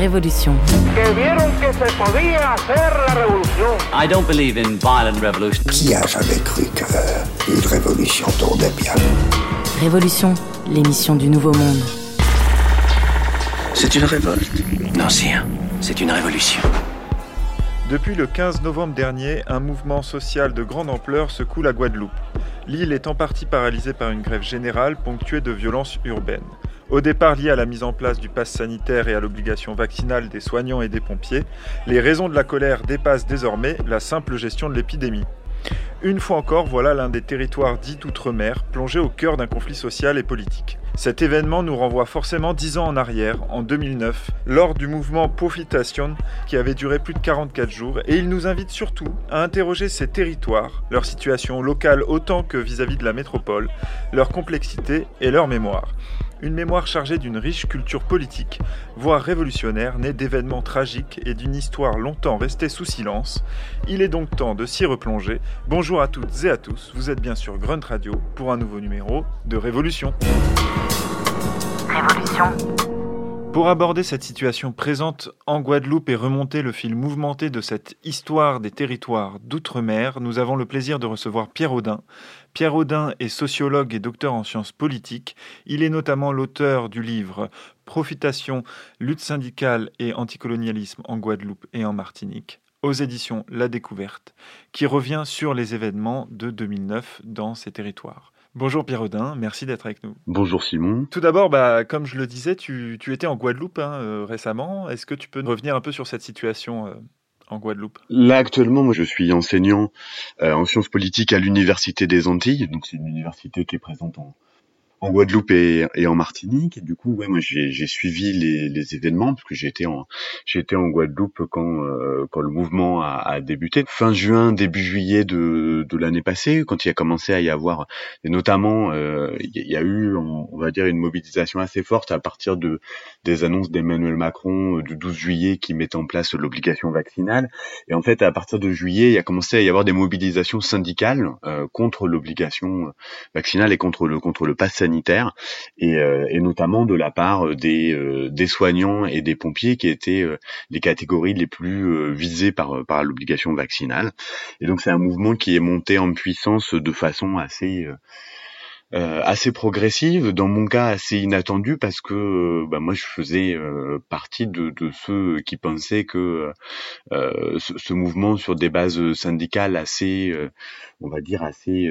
Révolution. I don't believe in violent revolution. Qui a jamais cru qu'une révolution tournait bien? Révolution, l'émission du Nouveau Monde. C'est une révolte. Non, sire, c'est une révolution. Depuis le 15 novembre dernier, un mouvement social de grande ampleur secoue la Guadeloupe. L'île est en partie paralysée par une grève générale ponctuée de violences urbaines. Au départ liée à la mise en place du pass sanitaire et à l'obligation vaccinale des soignants et des pompiers, les raisons de la colère dépassent désormais la simple gestion de l'épidémie. Une fois encore, voilà l'un des territoires dits d'outre-mer, plongé au cœur d'un conflit social et politique. Cet événement nous renvoie forcément dix ans en arrière, en 2009, lors du mouvement Profitation qui avait duré plus de 44 jours, et il nous invite surtout à interroger ces territoires, leur situation locale autant que vis-à-vis de la métropole, leur complexité et leur mémoire. Une mémoire chargée d'une riche culture politique, voire révolutionnaire, née d'événements tragiques et d'une histoire longtemps restée sous silence. Il est donc temps de s'y replonger. Bonjour à toutes et à tous, vous êtes bien sûr Grunt Radio pour un nouveau numéro de Révolution. Révolution. Pour aborder cette situation présente en Guadeloupe et remonter le fil mouvementé de cette histoire des territoires d'outre-mer, nous avons le plaisir de recevoir Pierre Audin. Pierre Audin est sociologue et docteur en sciences politiques. Il est notamment l'auteur du livre Profitation, lutte syndicale et anticolonialisme en Guadeloupe et en Martinique aux éditions La Découverte, qui revient sur les événements de 2009 dans ces territoires. Bonjour Pierre Audin, merci d'être avec nous. Bonjour Simon. Tout d'abord, bah, comme je le disais, tu, tu étais en Guadeloupe hein, euh, récemment. Est-ce que tu peux revenir un peu sur cette situation euh, en Guadeloupe? Là actuellement, moi je suis enseignant euh, en sciences politiques à l'université des Antilles, donc c'est une université qui est présente en, en Guadeloupe et, et, en Martinique. Du coup, ouais, moi j'ai suivi les, les, événements parce que j'étais en en Guadeloupe quand euh, quand le mouvement a, a, débuté fin juin, début juillet de, de l'année passée, quand il a commencé à y avoir et notamment euh, il y a eu on, va dire une mobilisation assez forte à partir de des annonces d'Emmanuel Macron euh, du 12 juillet qui mettait en place l'obligation vaccinale. Et en fait, à partir de juillet, il a commencé à y avoir des mobilisations syndicales euh, contre l'obligation vaccinale et contre le contre le pass sanitaire sanitaire et, euh, et, notamment de la part des, euh, des soignants et des pompiers qui étaient euh, les catégories les plus visées par, par l'obligation vaccinale. Et donc c'est un mouvement qui est monté en puissance de façon assez euh, assez progressive, dans mon cas assez inattendue parce que euh, bah, moi je faisais euh, partie de, de, ceux qui pensaient que euh, ce, ce, mouvement sur des bases syndicales assez, on va dire assez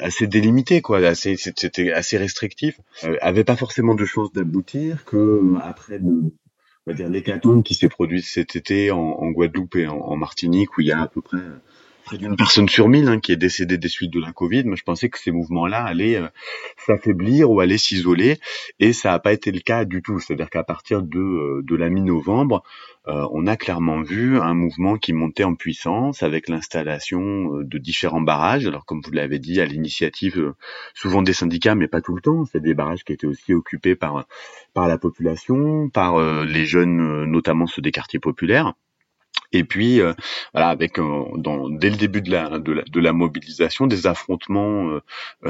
assez délimité quoi, assez c'était assez restrictif, avait pas forcément de chance d'aboutir que après on va dire l'hécatombe qui s'est produit cet été en, en Guadeloupe et en, Martinique où il y a à peu près près d'une personne sur mille hein, qui est décédée des suites de la Covid. Mais je pensais que ces mouvements-là allaient euh, s'affaiblir ou allaient s'isoler, et ça n'a pas été le cas du tout. C'est-à-dire qu'à partir de, euh, de la mi-novembre, euh, on a clairement vu un mouvement qui montait en puissance avec l'installation de différents barrages. Alors comme vous l'avez dit, à l'initiative souvent des syndicats, mais pas tout le temps. C'est des barrages qui étaient aussi occupés par par la population, par les jeunes, notamment ceux des quartiers populaires. Et puis, euh, voilà, avec euh, dès le début de la, mobilisation, des affrontements euh,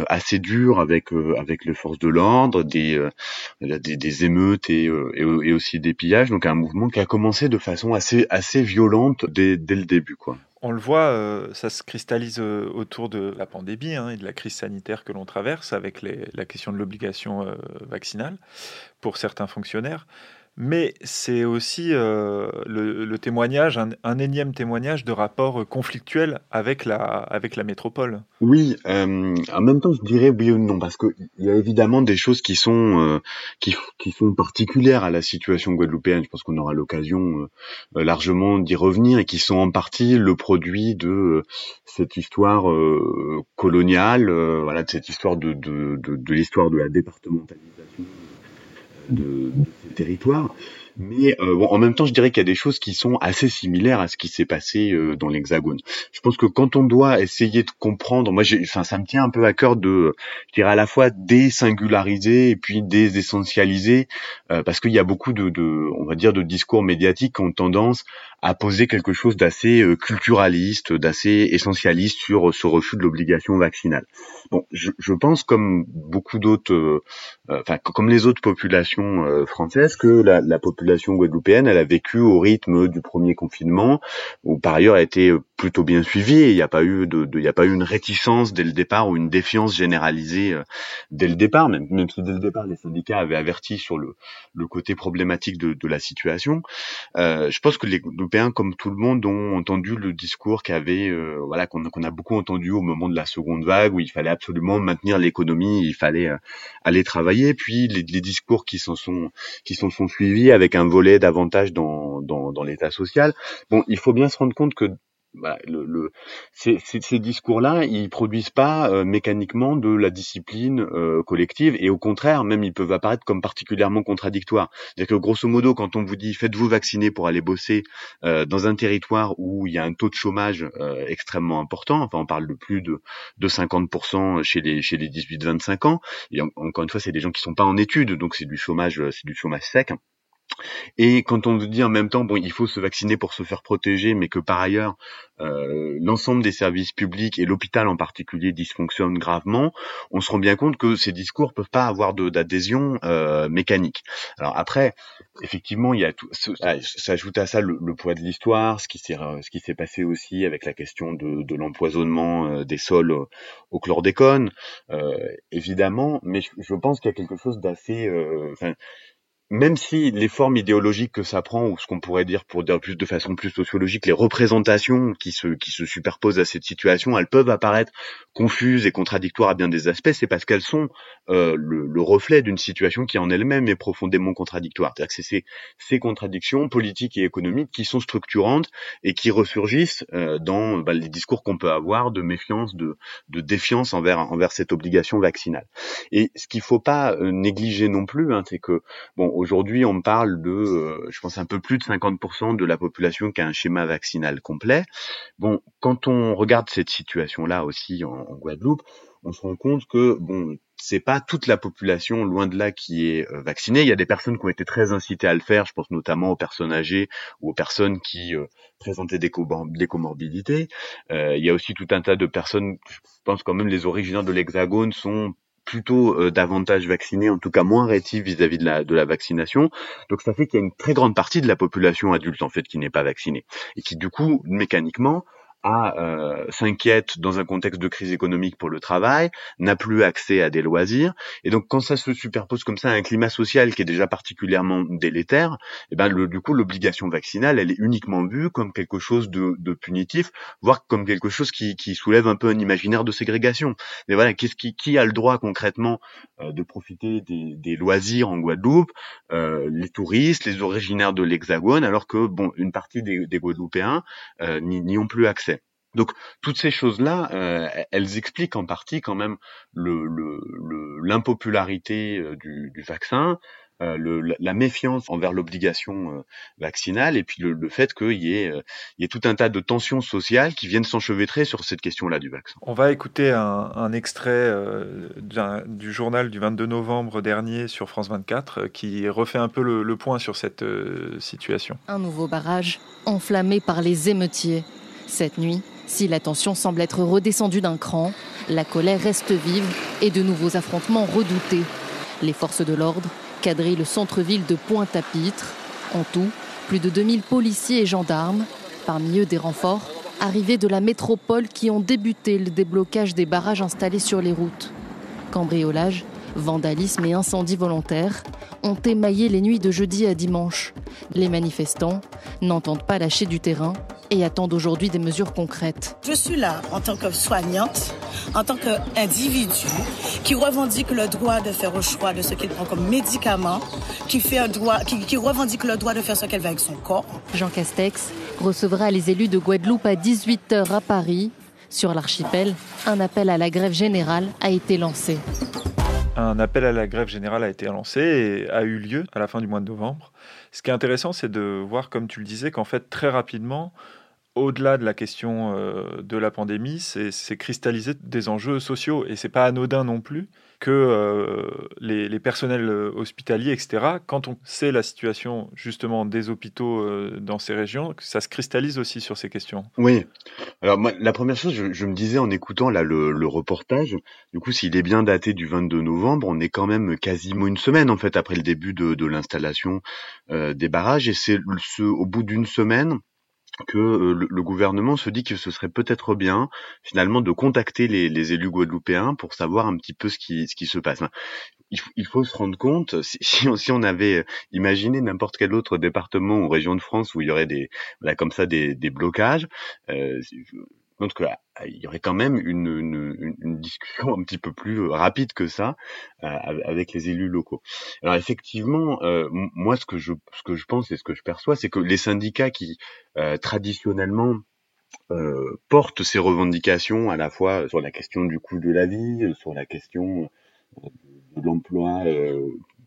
assez durs avec les forces de l'ordre, des, émeutes et, aussi des pillages. Donc un mouvement qui a commencé de façon assez violente dès, le début, quoi. On le voit, ça se cristallise autour de la pandémie hein, et de la crise sanitaire que l'on traverse avec la question de l'obligation vaccinale pour certains fonctionnaires mais c'est aussi euh, le, le, témoignage, un, un, énième témoignage de rapport conflictuel avec la, avec la métropole. Oui, euh, en même temps, je dirais oui ou non, parce qu'il y a évidemment des choses qui sont, euh, qui, qui, sont particulières à la situation guadeloupéenne. Je pense qu'on aura l'occasion euh, largement d'y revenir et qui sont en partie le produit de euh, cette histoire euh, coloniale, voilà, de cette histoire de, de, de, de l'histoire de la départementalisation de, ces territoires. Mais euh, bon, en même temps, je dirais qu'il y a des choses qui sont assez similaires à ce qui s'est passé euh, dans l'Hexagone. Je pense que quand on doit essayer de comprendre, moi, enfin, ça me tient un peu à cœur de, je dirais à la fois désingulariser et puis désessentialiser, euh, parce qu'il y a beaucoup de, de, on va dire, de discours médiatiques qui ont tendance à poser quelque chose d'assez euh, culturaliste, d'assez essentialiste sur ce refus de l'obligation vaccinale. Bon, je, je, pense comme beaucoup d'autres, enfin comme les autres populations françaises, que la, la, population guadeloupéenne, elle a vécu au rythme du premier confinement, où par ailleurs a été plutôt bien suivi. Il n'y a pas eu de, il y a pas eu une réticence dès le départ ou une défiance généralisée dès le départ, même, même si dès le départ les syndicats avaient averti sur le, le côté problématique de, de la situation. Euh, je pense que les Comme tout le monde, ont entendu le discours qu'avait, euh, voilà, qu'on a beaucoup entendu au moment de la seconde vague, où il fallait absolument maintenir l'économie, il fallait euh, aller travailler. Puis les, les discours qui s'en sont qui s'en sont suivis avec un volet davantage dans, dans, dans l'état social. Bon, il faut bien se rendre compte que bah, le, le, ces, ces, discours-là, ils produisent pas euh, mécaniquement de la discipline euh, collective, et au contraire, même ils peuvent apparaître comme particulièrement contradictoires. C'est-à-dire que grosso modo, quand on vous dit faites-vous vacciner pour aller bosser euh, dans un territoire où il y a un taux de chômage extrêmement important, enfin on parle de plus de, de 50% chez les chez les 18-25 ans, et encore une fois, c'est des gens qui sont pas en études, donc c'est du chômage, c'est du chômage sec. Et quand on dit en même temps, bon, il faut se vacciner pour se faire protéger, mais que par ailleurs, euh, l'ensemble des services publics et l'hôpital en particulier dysfonctionnent gravement, on se rend bien compte que ces discours peuvent pas avoir d'adhésion euh, mécanique. Alors après, effectivement, il y a tout, s'ajoute à ça le, poids de l'histoire, ce qui s'est passé aussi avec la question de, de l'empoisonnement euh, des sols au, chlordécone, euh, évidemment, mais je, je pense qu'il y a quelque chose d'assez, euh, même si les formes idéologiques que ça prend, ou ce qu'on pourrait dire pour dire plus de façon plus sociologique, les représentations qui se, qui se superposent à cette situation, elles peuvent apparaître confuses et contradictoires à bien des aspects, c'est parce qu'elles sont euh, le, le, reflet d'une situation qui en elle-même est profondément contradictoire. C'est-à-dire que c'est ces, contradictions politiques et économiques qui sont structurantes et qui ressurgissent euh, dans bah, les discours qu'on peut avoir de méfiance, de, de défiance envers, envers cette obligation vaccinale. Et ce qu'il faut pas euh, négliger non plus, hein, c'est que bon aujourd'hui, on parle de, euh, je pense, un peu plus de 50% de la population qui a un schéma vaccinal complet. Bon, quand on regarde cette situation-là aussi en, Guadeloupe, on se rend compte que bon, c'est pas toute la population, loin de là, qui est euh, vaccinée. Il y a des personnes qui ont été très incitées à le faire. Je pense notamment aux personnes âgées ou aux personnes qui euh, présentaient des, des comorbidités. il y a aussi tout un tas de personnes. Je pense quand même les originaires de l'Hexagone sont plutôt euh, davantage vaccinés, en tout cas moins rétifs vis-à-vis de la, de la vaccination. Donc ça fait qu'il y a une très grande partie de la population adulte en fait qui n'est pas vaccinée et qui du coup mécaniquement euh, s'inquiète dans un contexte de crise économique pour le travail, n'a plus accès à des loisirs, et donc quand ça se superpose comme ça à un climat social qui est déjà particulièrement délétère, et eh ben le, du coup l'obligation vaccinale elle est uniquement vue comme quelque chose de, de punitif, voire comme quelque chose qui, qui, soulève un peu un imaginaire de ségrégation. Mais voilà, qu'est-ce qui, qui a le droit concrètement euh, de profiter des, des, loisirs en Guadeloupe, euh, les touristes, les originaires de l'Hexagone, alors que bon une partie des, des Guadeloupéens euh, n'y ont plus accès? Donc toutes ces choses-là, euh, elles expliquent en partie quand même l'impopularité le, le, du, du, vaccin, euh, le, la méfiance envers l'obligation euh, vaccinale, et puis le, fait qu'il y, ait, y ait tout un tas de tensions sociales qui viennent s'enchevêtrer sur cette question-là du vaccin. On va écouter un, un extrait du journal du 22 novembre dernier sur France 24 qui refait un peu le, le point sur cette situation. Un nouveau barrage enflammé par les émeutiers. Cette nuit, si la tension semble être redescendue d'un cran, la colère reste vive et de nouveaux affrontements redoutés. Les forces de l'ordre quadrillent le centre-ville de Pointe-à-Pitre. En tout, plus de 2000 policiers et gendarmes, parmi eux des renforts, arrivés de la métropole qui ont débuté le déblocage des barrages installés sur les routes. Cambriolage, vandalisme et incendie volontaire ont émaillé les nuits de jeudi à dimanche. Les manifestants n'entendent pas lâcher du terrain et attendent aujourd'hui des mesures concrètes. Je suis là en tant que soignante, en tant qu'individu qui revendique le droit de faire au choix de ce qu'il prend comme médicament, qui, fait un droit, qui, qui revendique le droit de faire ce qu'elle veut avec son corps. Jean Castex recevra les élus de Guadeloupe à 18h à Paris. Sur l'archipel, un appel à la grève générale a été lancé. Un appel à la grève générale a été lancé et a eu lieu à la fin du mois de novembre. Ce qui est intéressant, c'est de voir, comme tu le disais, qu'en fait, très rapidement, au-delà de la question euh, de la pandémie, c'est cristalliser des enjeux sociaux. Et c'est pas anodin non plus que euh, les, personnels euh, hospitaliers, etc., quand on sait la situation justement des hôpitaux dans ces régions, ça se cristallise aussi sur ces questions. Oui. Alors moi, la première chose, je, me disais en écoutant là le, reportage, du coup, s'il est bien daté du 22 novembre, on est quand même quasiment une semaine en fait après le début de l'installation des barrages, et c'est au bout d'une semaine que euh, le, gouvernement se dit que ce serait peut-être bien finalement de contacter les, élus guadeloupéens pour savoir un petit peu ce qui, ce qui se passe. Il, faut se rendre compte, si, si, on, avait imaginé n'importe quel autre département ou région de France où il y aurait des, voilà, comme ça des, des blocages, euh, donc qu'il y aurait quand même une, une, une, discussion un petit peu plus euh, rapide que ça euh, avec les élus locaux. Alors effectivement, euh, moi ce que je ce que je pense et ce que je perçois, c'est que les syndicats qui traditionnellement portent ces revendications à la fois sur la question du coût de la vie, sur la question de l'emploi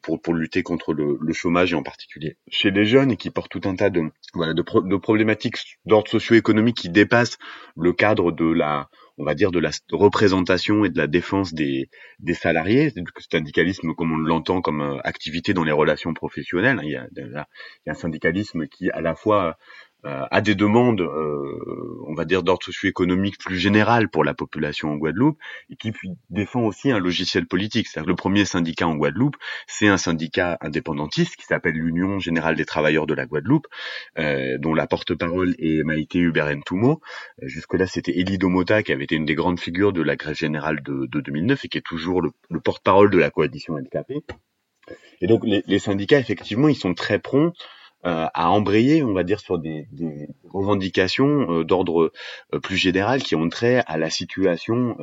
pour, pour lutter contre le, le, chômage et en particulier chez les jeunes et qui portent tout un tas de, voilà, de, de problématiques d'ordre socio-économique qui dépassent le cadre de la on va dire de la représentation et de la défense des, des salariés, du syndicalisme comme on l'entend comme euh, activité dans les relations professionnelles. Il y, a, il y a un syndicalisme qui à la fois à des demandes, euh, on va dire d'ordre socio-économique plus général pour la population en Guadeloupe, et qui défend aussi un logiciel politique. C'est-à-dire le premier syndicat en Guadeloupe, c'est un syndicat indépendantiste qui s'appelle l'Union générale des travailleurs de la Guadeloupe, euh, dont la porte-parole est Maïté Huberen Toumo. Jusque-là, c'était Elie Domota qui avait été une des grandes figures de la grève générale de, 2009 et qui est toujours le, porte-parole de la coalition LKP. Et donc les, les, syndicats, effectivement, ils sont très prompts euh, à embrayer, on va dire, sur des, revendications euh, d'ordre euh, plus général qui ont trait à la situation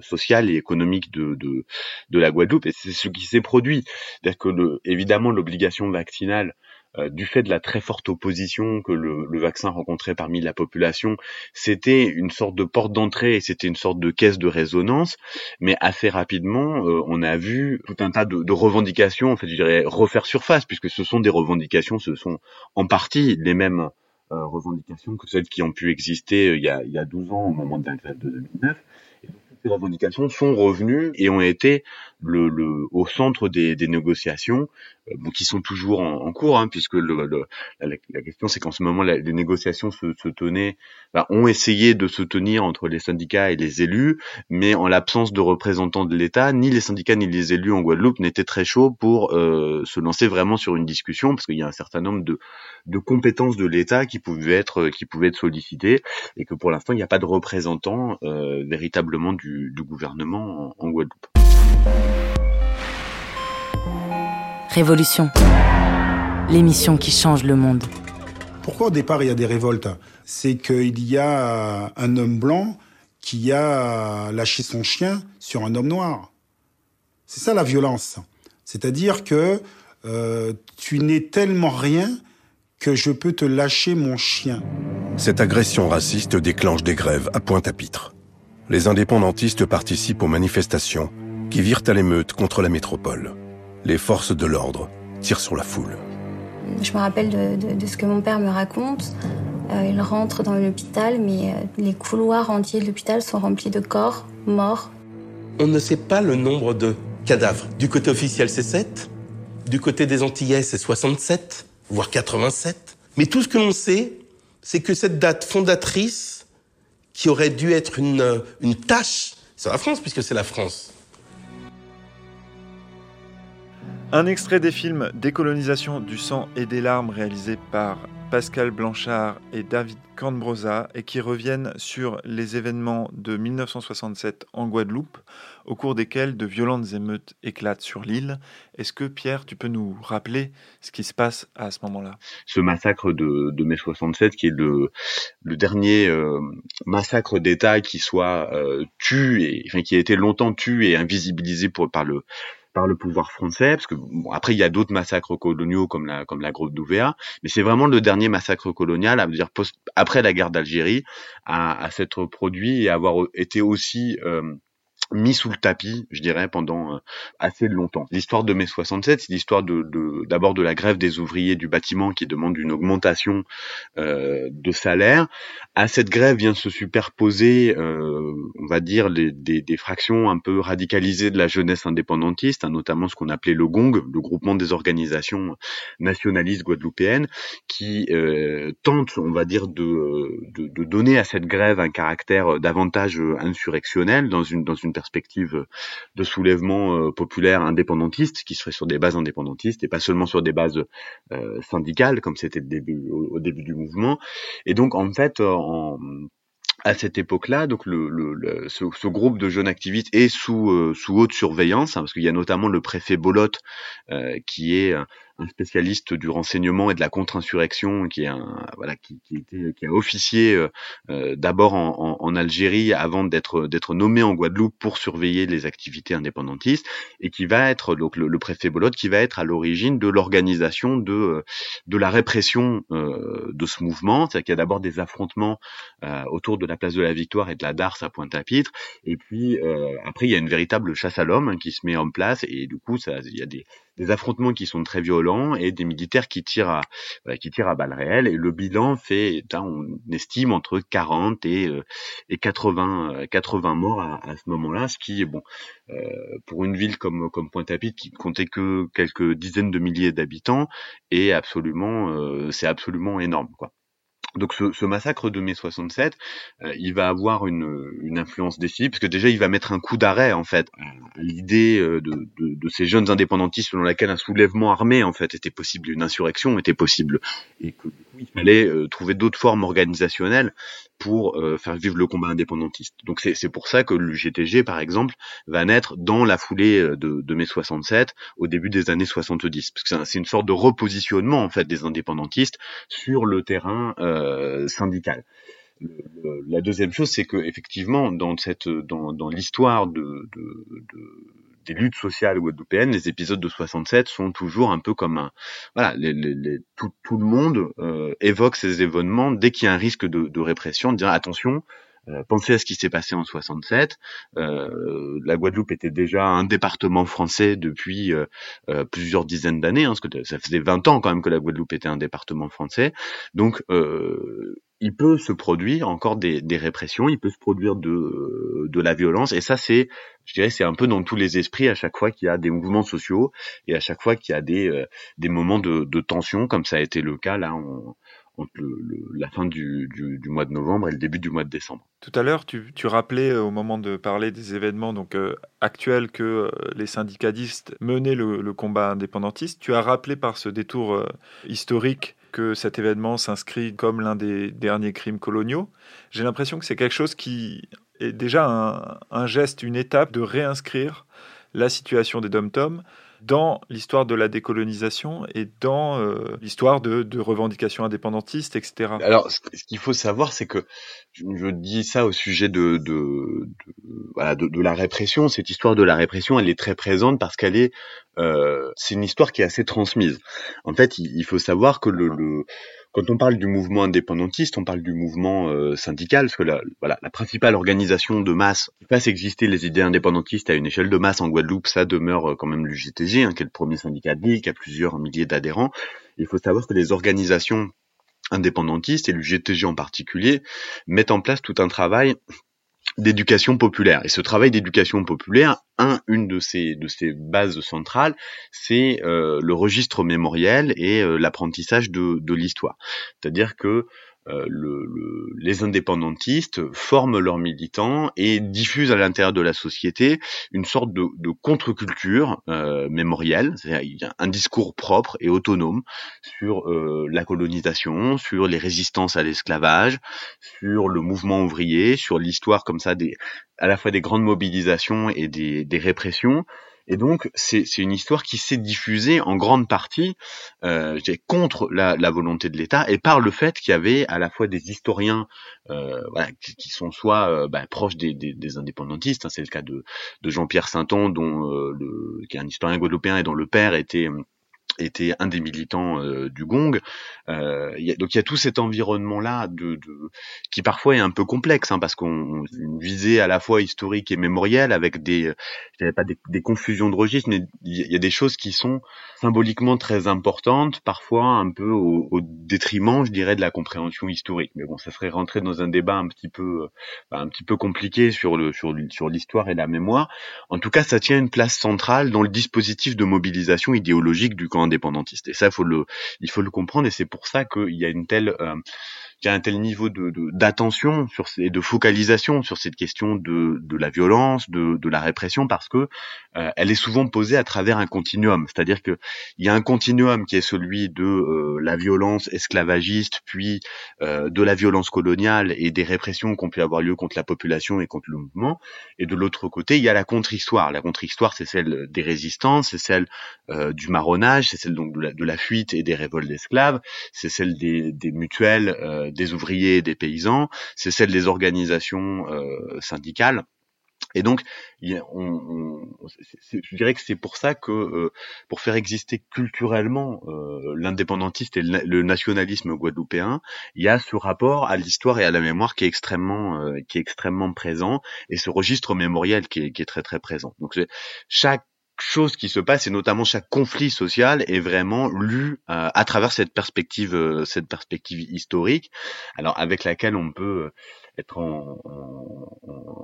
sociale et économique de, la Guadeloupe. Et c'est ce qui s'est produit. C'est-à-dire que, le, évidemment, l'obligation vaccinale euh, du fait de la très forte opposition que le, le vaccin rencontrait parmi la population, c'était une sorte de porte d'entrée et c'était une sorte de caisse de résonance. Mais assez rapidement, euh, on a vu tout un tas de, de, revendications, en fait, je dirais, refaire surface, puisque ce sont des revendications, ce sont en partie les mêmes euh, revendications que celles qui ont pu exister il y, a, il y a 12 ans au moment de la grève de 2009. Et donc, ces revendications sont revenues et ont été le, le, au centre des, des négociations euh, bon, qui sont toujours en, cours, hein, puisque le, le, la, question c'est qu'en ce moment les négociations se, se tenaient, bah, ont essayé de se tenir entre les syndicats et les élus, mais en l'absence de représentants de l'État, ni les syndicats ni les élus en Guadeloupe n'étaient très chauds pour euh, se lancer vraiment sur une discussion, parce qu'il y a un certain nombre de, de compétences de l'État qui pouvaient être qui pouvaient être sollicitées, et que pour l'instant il n'y a pas de représentants euh, véritablement du, du gouvernement en, en Guadeloupe. Révolution. L'émission qui change le monde. Pourquoi au départ il y a des révoltes? C'est qu'il y a un homme blanc qui a lâché son chien sur un homme noir. C'est ça la violence. C'est-à-dire que euh, tu n'es tellement rien que je peux te lâcher mon chien. Cette agression raciste déclenche des grèves à Pointe-à-Pitre. Les indépendantistes participent aux manifestations qui virent à l'émeute contre la métropole. Les forces de l'ordre tirent sur la foule. Je me rappelle de, ce que mon père me raconte. Euh, il rentre dans l'hôpital, mais euh, les couloirs entiers de l'hôpital sont remplis de corps morts. On ne sait pas le nombre de cadavres. Du côté officiel, c'est 7. Du côté des Antillais, c'est 67, voire 87. Mais tout ce que l'on sait, c'est que cette date fondatrice, qui aurait dû être une, une tâche, c'est la France, puisque c'est la France, Un extrait des films Décolonisation du sang et des larmes réalisés par Pascal Blanchard et David Cambrosa et qui reviennent sur les événements de 1967 en Guadeloupe, au cours desquels de violentes émeutes éclatent sur l'île. Est-ce que Pierre, tu peux nous rappeler ce qui se passe à ce moment-là? Ce massacre de, mai 67, qui est le, dernier euh, massacre d'État qui soit euh, tué, qui a été longtemps tué et invisibilisé par le par le pouvoir français, parce que bon, après il y a d'autres massacres coloniaux comme la comme la grotte d'Ouvéa, mais c'est vraiment le dernier massacre colonial, à dire post, après la guerre d'Algérie, à, à s'être produit et avoir été aussi euh, mis sous le tapis, je dirais, pendant euh, assez longtemps. L'histoire de mai 67, c'est l'histoire de d'abord de, la grève des ouvriers du bâtiment qui demande une augmentation euh, de salaire. À cette grève vient se superposer, euh, on va dire, des, des, fractions un peu radicalisées de la jeunesse indépendantiste, hein, notamment ce qu'on appelait le GONG, le groupement des organisations nationalistes guadeloupéennes, qui euh, tentent, on va dire, de, de, de donner à cette grève un caractère davantage insurrectionnel dans une dans une perspective de soulèvement euh, populaire indépendantiste qui serait sur des bases indépendantistes et pas seulement sur des bases euh, syndicales comme c'était au, début du mouvement. Et donc en fait, en, à cette époque-là, donc ce, groupe de jeunes activistes est sous, euh, haute surveillance, hein, parce qu'il y a notamment le préfet Bolotte, qui est un spécialiste du renseignement et de la contre-insurrection, qui est un voilà, qui, qui, était, qui a officié euh, euh d'abord en, en, en, Algérie avant d'être d'être nommé en Guadeloupe pour surveiller les activités indépendantistes, et qui va être donc le, préfet Bolot, qui va être à l'origine de l'organisation de de la répression euh, de ce mouvement, c'est-à-dire qu'il y a d'abord des affrontements euh, autour de la place de la Victoire et de la Darse à Pointe-à-Pitre, et puis euh, après il y a une véritable chasse à l'homme hein, qui se met en place, et du coup ça il y a des des affrontements qui sont très violents et des militaires qui tirent à qui tirent à balles réelles. Et le bilan fait on estime entre 40 et euh, et 80 80 morts à, ce moment-là ce qui est bon. Euh, pour une ville comme comme Pointe-à-Pitre qui comptait que quelques dizaines de milliers d'habitants et absolument euh, c'est absolument énorme quoi donc ce, massacre de mai 67, euh, il va avoir une, influence décisive, parce que déjà il va mettre un coup d'arrêt en fait à l'idée euh, de, ces jeunes indépendantistes selon laquelle un soulèvement armé en fait était possible, une insurrection était possible, et que il fallait euh, trouver d'autres formes organisationnelles pour faire vivre le combat indépendantiste. Donc c'est pour ça que le GTG par exemple va naître dans la foulée de, de mai 67, au début des années 70, parce que c'est une sorte de repositionnement en fait des indépendantistes sur le terrain euh, syndicale. la deuxième chose, c'est que effectivement, dans cette, dans, dans l'histoire de, de, de, des luttes sociales guadeloupéennes, les épisodes de 67 sont toujours un peu comme un, voilà, les, les, tout, tout, le monde euh, évoque ces événements dès qu'il y a un risque de, de répression, de dire attention, euh, pensez à ce qui s'est passé en 67. Euh, la Guadeloupe était déjà un département français depuis euh, euh plusieurs dizaines d'années, hein, parce que ça faisait 20 ans quand même que la Guadeloupe était un département français. Donc euh, il peut se produire encore des, des, répressions, il peut se produire de, de la violence, et ça c'est, je dirais, c'est un peu dans tous les esprits à chaque fois qu'il y a des mouvements sociaux et à chaque fois qu'il y a des, des moments de, de tension, comme ça a été le cas là entre la fin du, mois de novembre et le début du mois de décembre. Tout à l'heure, tu, rappelais euh, au moment de parler des événements donc euh, actuels que euh, les syndicalistes menaient le, combat indépendantiste. Tu as rappelé par ce détour historique que cet événement s'inscrit comme l'un des derniers crimes coloniaux. J'ai l'impression que c'est quelque chose qui est déjà un, geste, une étape de réinscrire la situation des dom-toms dans l'histoire de la décolonisation et dans euh, l'histoire de, de, revendications indépendantistes, etc. Alors, ce, qu'il faut savoir, c'est que je, dis ça au sujet de, de, de voilà, de, la répression. Cette histoire de la répression, elle est très présente parce qu'elle est, euh, c'est une histoire qui est assez transmise. En fait, il, il faut savoir que le, le quand on parle du mouvement indépendantiste, on parle du mouvement euh, syndical, parce que la, voilà, la principale organisation de masse qui fasse exister les idées indépendantistes à une échelle de masse en Guadeloupe, ça demeure euh, quand même le GTG, hein, qui est le premier syndicat de l'île, qui a plusieurs milliers d'adhérents. Il faut savoir que les organisations indépendantistes, et le GTG en particulier, mettent en place tout un travail d'éducation populaire. Et ce travail d'éducation populaire, un, une de ses, de ses bases centrales, c'est euh, le registre mémoriel et euh, l'apprentissage de, de l'histoire. C'est-à-dire que euh, le, les indépendantistes forment leurs militants et diffusent à l'intérieur de la société une sorte de, de contre-culture euh, mémorielle, c'est-à-dire un discours propre et autonome sur euh, la colonisation, sur les résistances à l'esclavage, sur le mouvement ouvrier, sur l'histoire comme ça des à la fois des grandes mobilisations et des répressions, et donc, c'est une histoire qui s'est diffusée en grande partie euh, contre la, volonté de l'État et par le fait qu'il y avait à la fois des historiens euh, qui, sont soit euh, bah, proches des, indépendantistes, hein, c'est le cas de, Jean-Pierre Sainton, dont qui est un historien guadeloupéen et dont le père était était un des militants du Gong. Y a, donc il y a tout cet environnement-là de, de, qui parfois est un peu complexe, hein, parce qu'on visée à la fois historique et mémorielle, avec des, pas des, des, confusions de registres, mais il y a des choses qui sont symboliquement très importantes, parfois un peu au, au détriment, je dirais, de la compréhension historique. Mais bon, ça serait rentrer dans un débat un petit peu, un petit peu compliqué sur le sur sur l'histoire et la mémoire. En tout cas, ça tient une place centrale dans le dispositif de mobilisation idéologique du camp indépendantiste. Et ça, faut le, il faut le comprendre. Et c'est pour ça qu'il y a une telle euh, y a un tel niveau de d'attention sur et de focalisation sur cette question de, de la violence, de, de la répression, parce que euh, elle est souvent posée à travers un continuum. C'est-à-dire que il y a un continuum qui est celui de euh, la violence esclavagiste, puis euh, de la violence coloniale et des répressions qui ont pu avoir lieu contre la population et contre le mouvement. Et de l'autre côté, il y a la contre-histoire. La contre-histoire, c'est celle des résistances, c'est celle du marronnage, c'est celle donc de la, de la, fuite et des révoltes d'esclaves, c'est celle des, des mutuelles des ouvriers et des paysans, c'est celle des organisations euh, syndicales. Et donc, on, je dirais que c'est pour ça que, euh, pour faire exister culturellement euh, l'indépendantiste et le, nationalisme guadeloupéen, il y a ce rapport à l'histoire et à la mémoire qui est extrêmement, qui est extrêmement présent, et ce registre mémoriel qui est, qui est très très présent. Donc, chaque chose qui se passe et notamment chaque conflit social est vraiment lu euh, à travers cette perspective euh, cette perspective historique. Alors avec laquelle on peut euh, être en,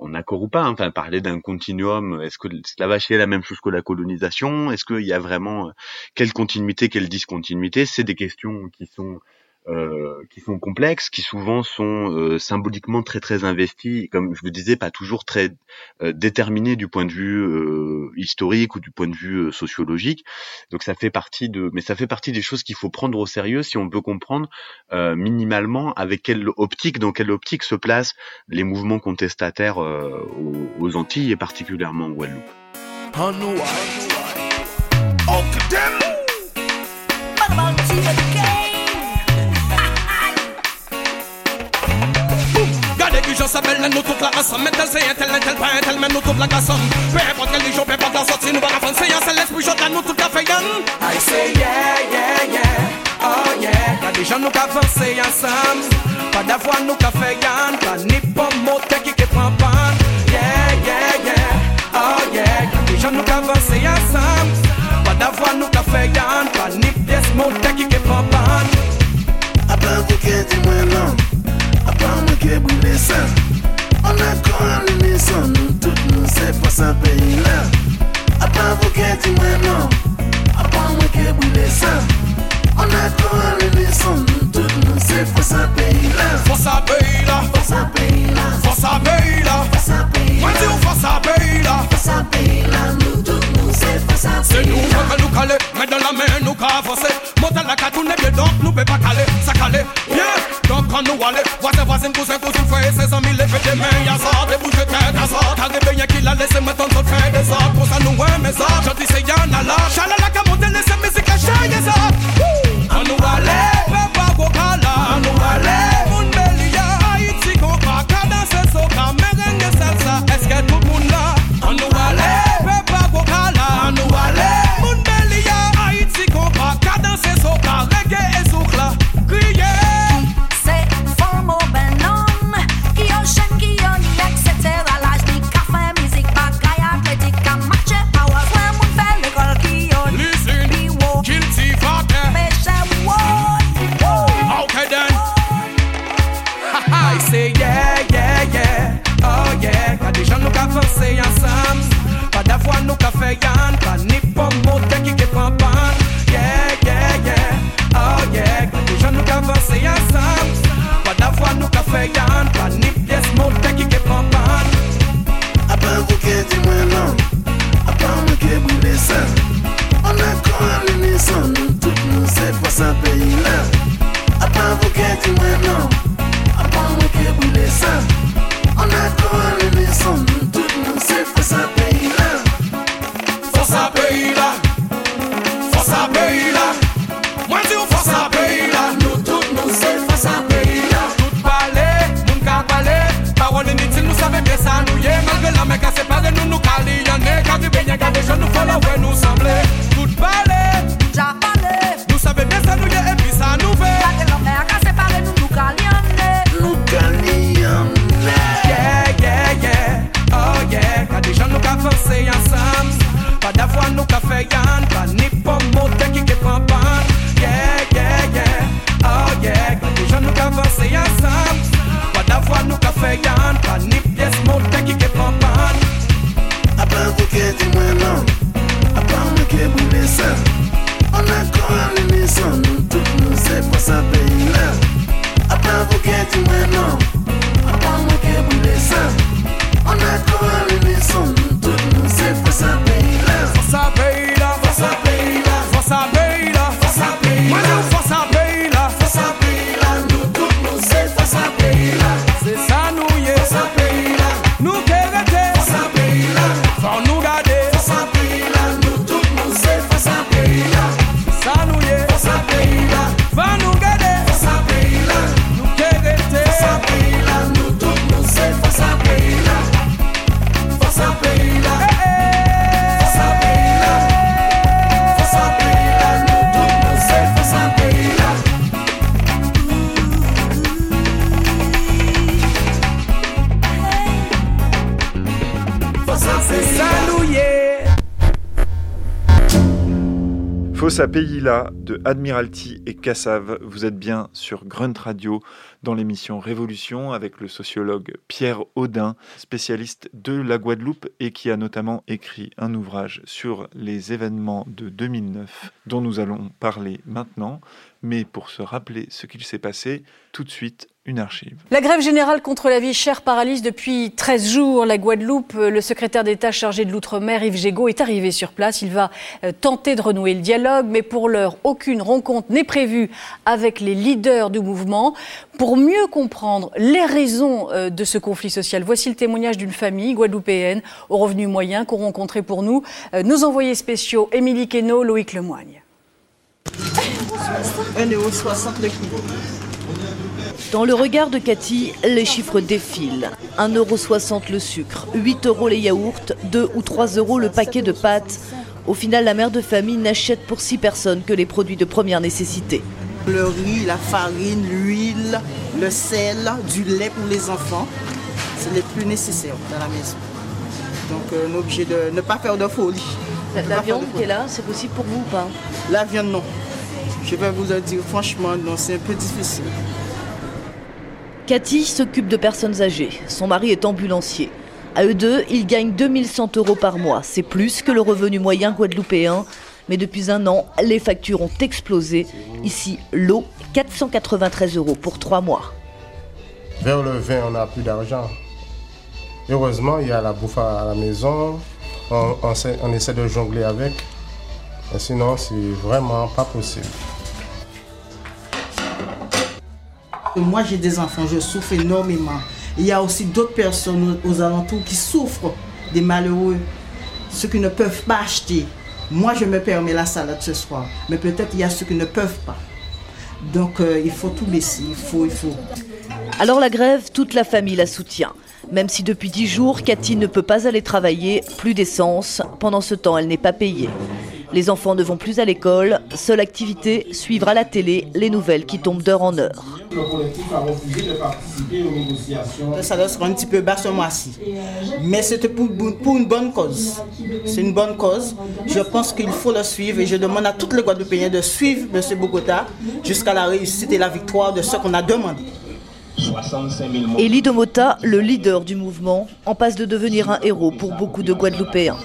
en, accord ou pas hein. enfin parler d'un continuum est-ce que l'esclavage est la même chose que la colonisation? Est-ce qu'il y a vraiment quelle continuité quelle discontinuité? C'est des questions qui sont euh, qui sont complexes, qui souvent sont euh, symboliquement très très investis, comme je le disais, pas toujours très euh, déterminés du point de vue historique ou du point de vue sociologique. Donc ça fait partie de, mais ça fait partie des choses qu'il faut prendre au sérieux si on veut comprendre minimalement avec quelle optique, dans quelle optique se placent les mouvements contestataires aux, aux, Antilles et particulièrement en Guadeloupe. Religion s'appelle nous toute la Mais tel c'est un tel, tel pas tel, même nous toute la Peu importe religion, peu importe la sortie, nous la j'entends nous toute la I say yeah, yeah, yeah, oh yeah. Des gens nous qu'avancer ensemble Pas d'avoir nous qu'à yann Pas ni pas moteur qui qui prend panne Yeah, yeah, yeah, oh yeah. Des gens nous qu'avancer ensemble Pas d'avoir nous qu'à yann Pas ni pièce moteur qui qui prend panne Après vous qui dis-moi non Apparemment qui brûlé ça On a quand l'unisson Nous toutes nous c'est pas ça pays là Apparemment qui dit moi non Apparemment qui brûlé ça On a quand l'unisson Nous toutes nous c'est pas ça pays là Force à pays là Force à pays là Force à pays là Force à pays là Moi dis force à pays là Force à pays là Nous toutes nous c'est pas ça C'est nous qui nous caler Mais dans donc quand nous allons, voisin, voisin, cousin, cousin, frère, ses amis, levez des mains, y'a ça, des bouches de tête, à ça, t'as des beignets qui l'a laissé, maintenant, ton Pays-là de Admiralty et Cassav. Vous êtes bien sur Grunt Radio dans l'émission Révolution avec le sociologue Pierre Audin, spécialiste de la Guadeloupe et qui a notamment écrit un ouvrage sur les événements de 2009 dont nous allons parler maintenant. Mais pour se rappeler ce qu'il s'est passé, tout de suite, une archive. La grève générale contre la vie chère paralyse depuis 13 jours la Guadeloupe. Le secrétaire d'État chargé de l'outre-mer, Yves Gégaud, est arrivé sur place. Il va euh, tenter de renouer le dialogue, mais pour l'heure, aucune rencontre n'est prévue avec les leaders du mouvement. Pour mieux comprendre les raisons euh, de ce conflit social, voici le témoignage d'une famille guadeloupéenne aux revenus moyens qu'ont rencontré pour nous euh, nos envoyés spéciaux Émilie Queneau, Loïc Lemoigne. 1,60€ le kilo. Dans le regard de Cathy, les chiffres défilent. 1,60€ le sucre, 8 euros les yaourts, 2 ou 3 euros le paquet de pâtes. Au final, la mère de famille n'achète pour 6 personnes que les produits de première nécessité. Le riz, la farine, l'huile, le sel, du lait pour les enfants, c'est les plus nécessaires dans la maison. Donc euh, on est obligé de ne pas faire de folie. La, la viande qui est là, c'est possible pour vous ou pas? La viande, non. Je vais vous le dire franchement, non, c'est un peu difficile. Cathy s'occupe de personnes âgées. Son mari est ambulancier. À eux deux, ils gagnent 2100 euros par mois. C'est plus que le revenu moyen guadeloupéen. Mais depuis un an, les factures ont explosé. Ici, l'eau, 493 euros pour trois mois. Vers le vin, on n'a plus d'argent. Heureusement, il y a la bouffe à la maison. On, essaie de jongler avec. Sinon, c'est vraiment pas possible. Moi, j'ai des enfants, je souffre énormément. Il y a aussi d'autres personnes aux alentours qui souffrent, des malheureux, ceux qui ne peuvent pas acheter. Moi, je me permets la salade ce soir, mais peut-être il y a ceux qui ne peuvent pas. Donc, euh, il faut tout laisser, il faut, il faut. Alors la grève, toute la famille la soutient. Même si depuis 10 jours, Cathy ne peut pas aller travailler, plus d'essence. Pendant ce temps, elle n'est pas payée. Les enfants ne vont plus à l'école. Seule activité, suivre à la télé les nouvelles qui tombent d'heure en heure. Le collectif a refusé de participer aux négociations. Le salaire sera un petit peu bas ce mois-ci. Mais c'était pour, pour une bonne cause. C'est une bonne cause. Je pense qu'il faut le suivre et je demande à toutes les Guadeloupéens de suivre M. Bogota jusqu'à la réussite et la victoire de ce qu'on a demandé. 65 000 mots. Elie Domota, le leader du mouvement, en passe de devenir un héros pour beaucoup de Guadeloupéens.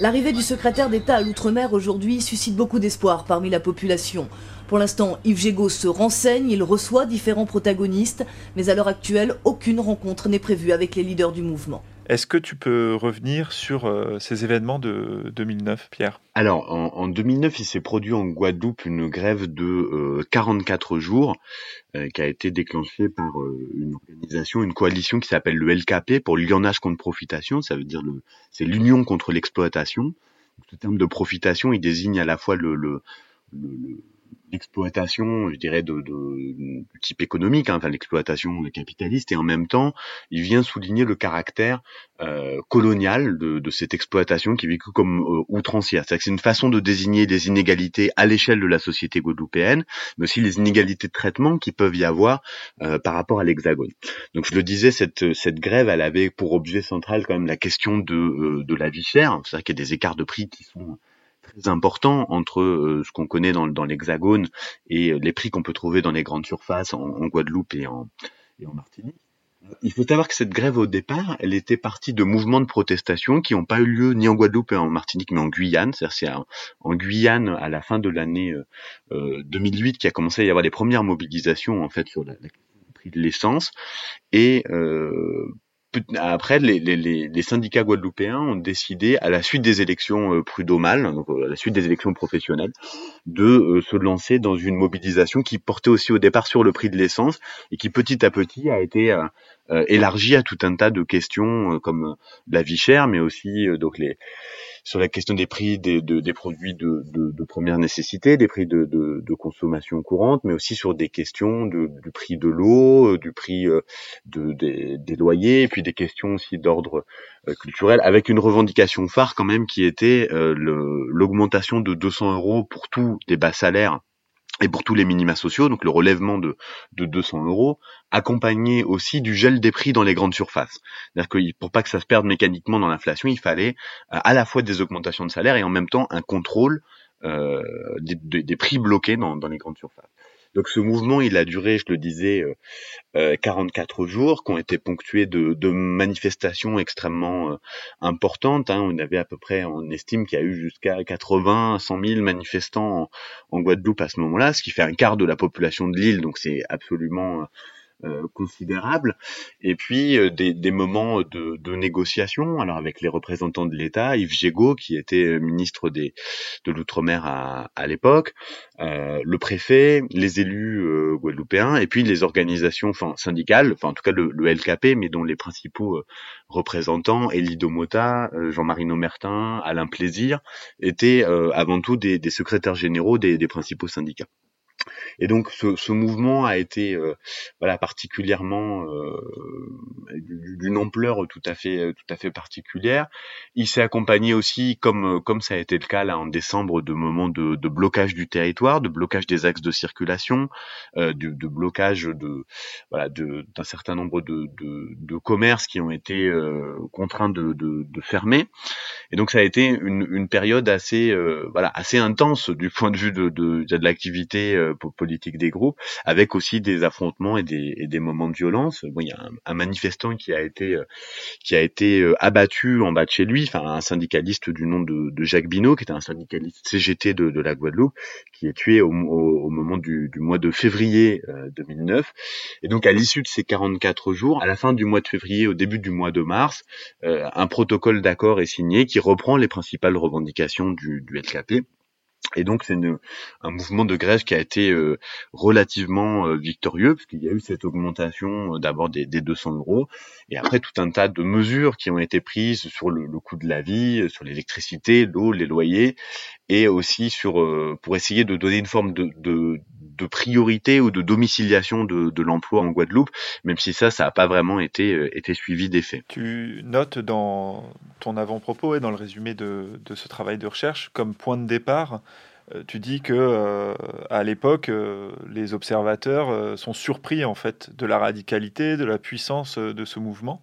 L'arrivée du secrétaire d'État à l'outre-mer aujourd'hui suscite beaucoup d'espoir parmi la population. Pour l'instant, Yves Gégaud se renseigne, il reçoit différents protagonistes, mais à l'heure actuelle, aucune rencontre n'est prévue avec les leaders du mouvement. Est-ce que tu peux revenir sur euh, ces événements de 2009, Pierre? Alors, en, en 2009, il s'est produit en Guadeloupe une grève de euh, 44 jours euh, qui a été déclenchée par euh, une organisation, une coalition qui s'appelle le LKP pour Lyonnage contre profitation. Ça veut dire le, c'est l'union contre l'exploitation. Donc, Ce terme de profitation, il désigne à la fois le, le, le- le- l'exploitation, je dirais, de, de, du type économique, hein, enfin l'exploitation capitaliste, et en même temps, il vient souligner le caractère euh, colonial de, de cette exploitation qui est vécue comme euh, outrancière. C'est-à-dire que c'est une façon de désigner des inégalités à l'échelle de la société guadeloupéenne, mais aussi les inégalités de traitement qui peuvent y avoir euh, par rapport à l'Hexagone. Donc je le disais, cette, cette grève, elle avait pour objet central quand même la question de, euh, de la vie chère. C'est-à-dire qu'il y a des écarts de prix qui sont très importants entre euh, ce qu'on connaît dans, dans l'Hexagone et euh, les prix qu'on peut trouver dans les grandes surfaces en, en Guadeloupe et en, et en Martinique. Il faut savoir que cette grève au départ, elle était partie de mouvements de protestation qui n'ont pas eu lieu ni en Guadeloupe et en Martinique, mais en Guyane. C'est-à-dire c'est en, Guyane à la fin de l'année euh, euh, 2008 qu'il a commencé à y avoir les premières mobilisations en fait sur la, la prix de l'essence. Et euh, après, les, syndicats guadeloupéens ont décidé, à la suite des élections euh, prud'homales, donc euh, à la suite des élections professionnelles, de euh, se lancer dans une mobilisation qui portait aussi au départ sur le prix de l'essence et qui petit à petit a été élargie à tout un tas de questions euh, comme euh, la vie chère, mais aussi euh, donc les sur la question des prix des, de- des produits de, de, de première nécessité, des prix de, consommation courante, mais aussi sur des questions du prix de l'eau, euh, du prix euh, de, des, loyers, puis des questions aussi d'ordre euh, culturel, avec une revendication phare quand même qui était euh, l'augmentation de 200 euros pour tous les bas salaires et pour tous les minima sociaux, donc le relèvement de, de 200 euros, accompagné aussi du gel des prix dans les grandes surfaces. C'est-à-dire que pour pas que ça se perde mécaniquement dans l'inflation, il fallait euh, à la fois des augmentations de salaire et en même temps un contrôle des, des, prix bloqués dans les grandes surfaces. Donc ce mouvement, il a duré, je le disais, euh, 44 jours, qui ont été ponctués de, de manifestations extrêmement euh, importantes. Hein. On avait à peu près, on estime qu'il y a eu jusqu'à 80, 100 000 manifestants en, en Guadeloupe à ce moment-là, ce qui fait un quart de la population de l'île. Donc c'est absolument euh, considérable et puis euh, des, moments de, de, négociation. Alors avec les représentants de l'État Yves Gégaud qui était euh, ministre des, de l'outre-mer à, à l'époque euh, le préfet les élus euh, guadeloupéens et puis les organisations syndicales enfin en tout cas le, LKP mais dont les principaux représentants Elie Domota Jean-Marie Nomertin Alain Plaisir étaient avant tout des, des secrétaires généraux des principaux syndicats et donc ce, ce mouvement a été euh, voilà particulièrement euh, d'une ampleur tout à fait tout à fait particulière. Il s'est accompagné aussi, comme comme ça a été le cas là en décembre, de moments de, de blocage du territoire, de blocage des axes de circulation, euh, de, de, blocage de voilà d'un certain nombre de, de, commerces qui ont été euh, contraints de, fermer. Et donc ça a été une, une période assez euh, voilà assez intense du point de vue de, de, de l'activité politique des groupes, avec aussi des affrontements et des, moments de violence. Bon, il y a un, manifestant qui a été euh, qui a été euh, abattu en bas de chez lui, enfin un syndicaliste du nom de, Jacques Binot, qui était un syndicaliste CGT de, la Guadeloupe, qui est tué au, moment du, mois de février euh, 2009. Et donc à l'issue de ces 44 jours, à la fin du mois de février, au début du mois de mars, euh, un protocole d'accord est signé qui reprend les principales revendications du LKP et donc c'est un mouvement de grève qui a été euh, relativement euh, victorieux parce qu'il y a eu cette augmentation euh, d'abord des, des, 200 euros et après tout un tas de mesures qui ont été prises sur le, coût de la vie, sur l'électricité, l'eau, les loyers et aussi sur pour essayer de donner une forme de, de priorité ou de domiciliation de, l'emploi en Guadeloupe, même si ça, ça n'a pas vraiment été, été suivi d'effet. Tu notes dans ton avant-propos et dans le résumé de, de ce travail de recherche comme point de départ euh, tu dis que euh, à l'époque, euh, les observateurs sont surpris en fait de la radicalité, de la puissance de ce mouvement.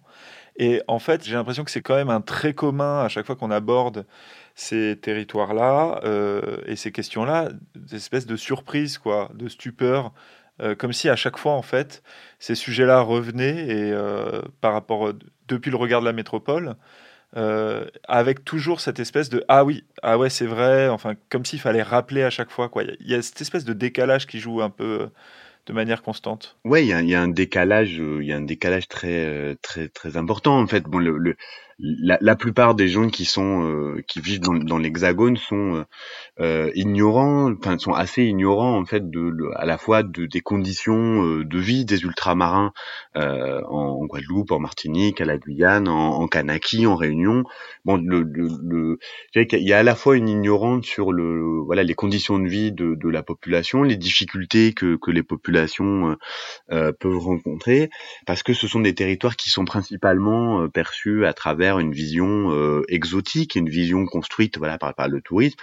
Et en fait, j'ai l'impression que c'est quand même un trait commun à chaque fois qu'on aborde ces territoires-là et ces questions-là, des espèces de surprise, quoi, de stupeur, comme si à chaque fois, en fait, ces sujets-là revenaient et par rapport depuis le regard de la métropole, euh, avec toujours cette espèce de ah oui, ah ouais, c'est vrai, enfin, comme s'il fallait rappeler à chaque fois. Quoi. Il y a cette espèce de décalage qui joue un peu euh, de manière constante. Ouais, il y a, un décalage, euh, il y a un décalage très très très important en fait. Bon, le la, la, plupart des gens qui sont euh, qui vivent dans, dans l'hexagone sont euh, euh ignorants, enfin sont assez ignorants en fait de, à la fois de, des conditions euh, de vie des ultramarins euh, en, Guadeloupe, en Martinique, à la Guyane, en, en Kanaki, en Réunion. Bon, le, le, le il y a à la fois une ignorance sur le voilà les conditions de vie de, de la population, les difficultés que, que les populations peuvent rencontrer, parce que ce sont des territoires qui sont principalement perçus à travers une vision euh, exotique, une vision construite voilà par, le tourisme,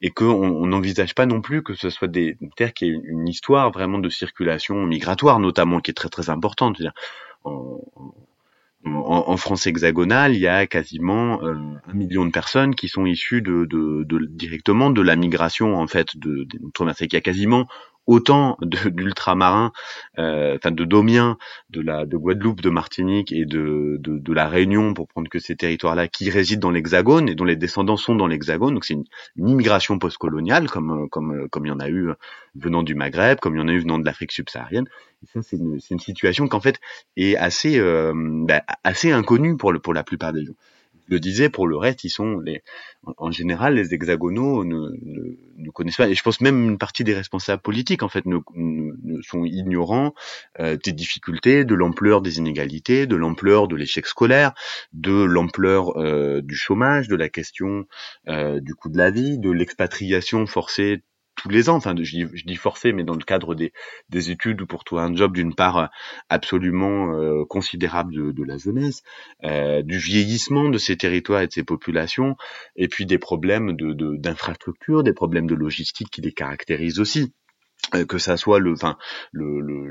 et qu'on n'envisage pas non plus que ce soit des terres qui aient une histoire vraiment de circulation migratoire notamment qui est très très importante. En, France hexagonale, il y a quasiment euh, un million de personnes qui sont issues de, de, de directement de la migration en fait de, de Il y a quasiment autant d'ultramarins, euh, enfin de Domiens, de la de Guadeloupe, de Martinique et de, de, de la Réunion, pour prendre que ces territoires-là, qui résident dans l'Hexagone et dont les descendants sont dans l'Hexagone. Donc c'est une, une, immigration postcoloniale, comme comme comme il y en a eu venant du Maghreb, comme il y en a eu venant de l'Afrique subsaharienne. Et ça, c'est une, une, situation qu'en fait est assez euh, bah, assez inconnue pour le pour la plupart des gens le disais, pour le reste, ils sont les, en général, les hexagonaux ne, ne, connaissent pas. Et je pense même une partie des responsables politiques, en fait, ne, ne sont ignorants euh, des difficultés, de l'ampleur des inégalités, de l'ampleur de l'échec scolaire, de l'ampleur euh, du chômage, de la question euh, du coût de la vie, de l'expatriation forcée tous les ans, enfin je dis, forcé, mais dans le cadre des, des études ou pour trouver un job d'une part euh, absolument euh, considérable de, la jeunesse, euh, du vieillissement de ces territoires et de ces populations, et puis des problèmes d'infrastructure, de, des problèmes de logistique qui les caractérisent aussi que ça soit le, enfin, le, le,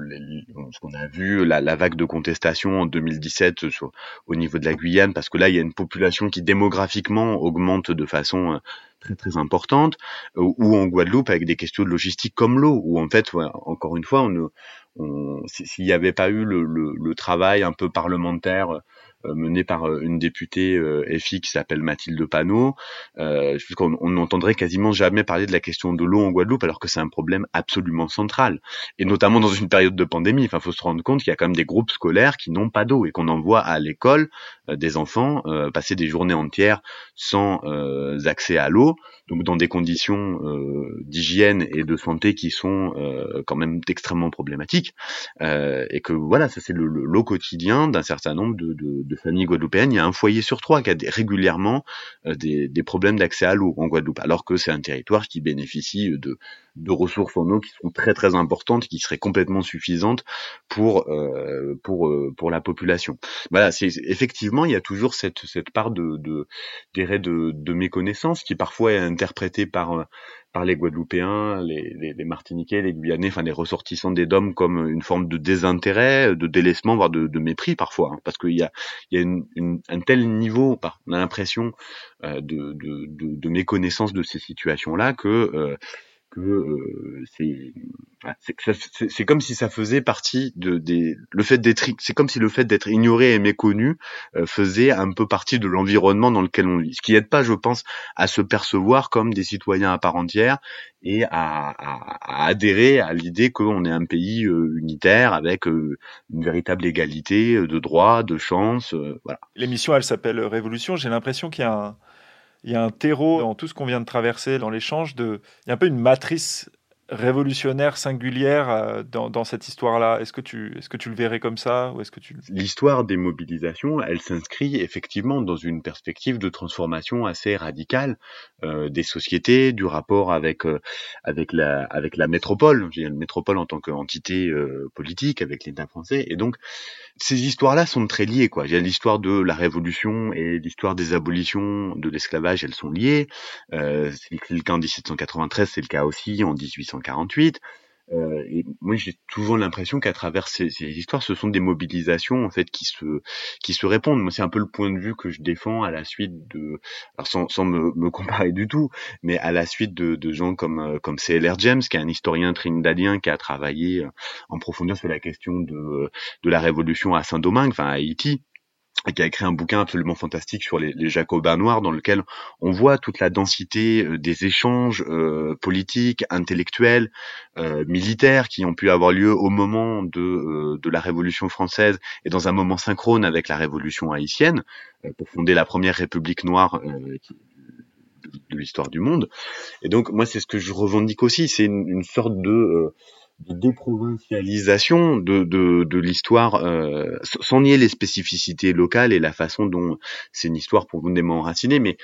ce qu'on a vu, la, la, vague de contestation en 2017 sur, au niveau de la Guyane, parce que là, il y a une population qui démographiquement augmente de façon très très importantes, ou en Guadeloupe avec des questions de logistique comme l'eau, où en fait, encore une fois, on, on s'il n'y avait pas eu le, le, le, travail un peu parlementaire euh, menée par euh, une députée euh, FI qui s'appelle Mathilde Panot, euh, on n'entendrait quasiment jamais parler de la question de l'eau en Guadeloupe alors que c'est un problème absolument central et notamment dans une période de pandémie. Enfin, faut se rendre compte qu'il y a quand même des groupes scolaires qui n'ont pas d'eau et qu'on envoie à l'école des enfants passer des journées entières sans accès à l'eau, donc dans des conditions d'hygiène et de santé qui sont quand même extrêmement problématiques et que voilà, ça c'est le, lot quotidien d'un certain nombre de, de, de familles guadeloupéennes, il y a un foyer sur trois qui a régulièrement euh, des, problèmes d'accès à l'eau en Guadeloupe, alors que c'est un territoire qui bénéficie de, de ressources en eau qui sont très très importantes, qui seraient complètement suffisantes pour euh, pour euh, pour la population. Voilà, c'est effectivement il y a toujours cette cette part de de de, de méconnaissance qui parfois est interprétée par par les Guadeloupéens, les, les, les, Martiniquais, les Guyanais, enfin les ressortissants des DOM comme une forme de désintérêt, de délaissement, voire de, de mépris parfois, hein, parce qu'il y a, il y a une, une, un tel niveau, on a l'impression euh, de, de, de, méconnaissance de ces situations-là que euh, que euh, c'est c'est comme si ça faisait partie de des le fait d'être c'est comme si le fait d'être ignoré et méconnu euh, faisait un peu partie de l'environnement dans lequel on vit. Ce qui aide pas je pense à se percevoir comme des citoyens à part entière et à, à, adhérer à l'idée qu'on est un pays euh, unitaire avec une véritable égalité de droits de chances voilà. L'émission elle s'appelle Révolution. J'ai l'impression qu'il y a un il y a un terreau dans tout ce qu'on vient de traverser, dans l'échange, de... il y a un peu une matrice révolutionnaire singulière euh, dans, dans cette histoire-là. Est-ce que tu est-ce que tu le verrais comme ça ou est-ce que tu L'histoire des mobilisations, elle s'inscrit effectivement dans une perspective de transformation assez radicale euh, des sociétés, du rapport avec euh, avec la avec la métropole, la métropole en tant qu'entité euh, politique avec l'État français et donc ces histoires-là sont très liées quoi. Il y a l'histoire de la révolution et l'histoire des abolitions de l'esclavage, elles sont liées. Euh, c'est le cas en 1793, c'est le cas aussi en 1800 1948. Euh, et moi, j'ai toujours l'impression qu'à travers ces, histoires, ce sont des mobilisations en fait qui se qui se répondent. Moi, c'est un peu le point de vue que je défends à la suite de, alors sans, sans me, me, comparer du tout, mais à la suite de, de gens comme euh, comme C.L.R. James, qui est un historien trinidadien qui a travaillé euh, en profondeur sur la question de de la révolution à Saint-Domingue, enfin à Haïti et qui a écrit un bouquin absolument fantastique sur les, les, Jacobins noirs, dans lequel on voit toute la densité euh, des échanges euh, politiques, intellectuels, euh, militaires qui ont pu avoir lieu au moment de, euh, de la Révolution française et dans un moment synchrone avec la Révolution haïtienne, euh, pour fonder la première République noire qui, de, l'histoire du monde. Et donc moi c'est ce que je revendique aussi, c'est une, une, sorte de de déprovincialisation de, de, de l'histoire, euh, sans nier les spécificités locales et la façon dont c'est une histoire profondément enracinée, mais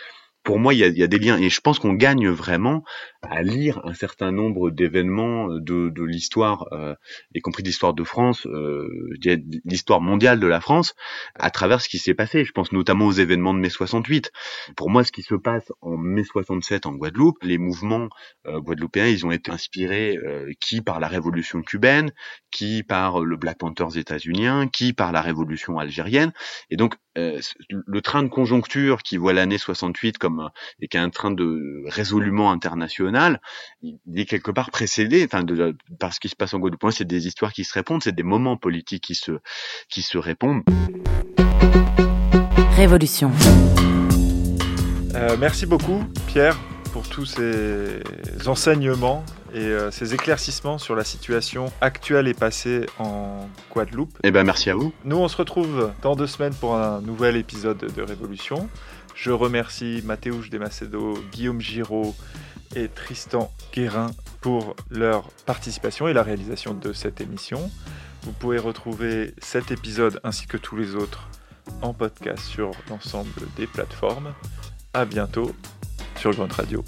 pour moi, il y a, y a, des liens. Et je pense qu'on gagne vraiment à lire un certain nombre d'événements de, de l'histoire, euh, y compris l'histoire de France, euh, l'histoire mondiale de la France, à travers ce qui s'est passé. Je pense notamment aux événements de mai 68. Pour moi, ce qui se passe en mai 67 en Guadeloupe, les mouvements euh, guadeloupéens, ils ont été inspirés euh, qui par la révolution cubaine, qui par le Black Panthers états-unien, qui par la révolution algérienne. Et donc, euh, le train de conjoncture qui voit l'année 68 comme et qui est un train de résolument international, il est quelque part précédé, enfin, de, par ce qui se passe en Guadeloupe. C'est des histoires qui se répondent, c'est des moments politiques qui se qui se répondent. Révolution. Euh, merci beaucoup, Pierre, pour tous ces enseignements et euh, ces éclaircissements sur la situation actuelle et passée en Guadeloupe. Eh ben merci à vous. Nous on se retrouve dans deux semaines pour un nouvel épisode de Révolution. Je remercie Mathéouche Desmacedo, Guillaume Giraud et Tristan Guérin pour leur participation et la réalisation de cette émission. Vous pouvez retrouver cet épisode ainsi que tous les autres en podcast sur l'ensemble des plateformes. À bientôt sur Grunt Radio.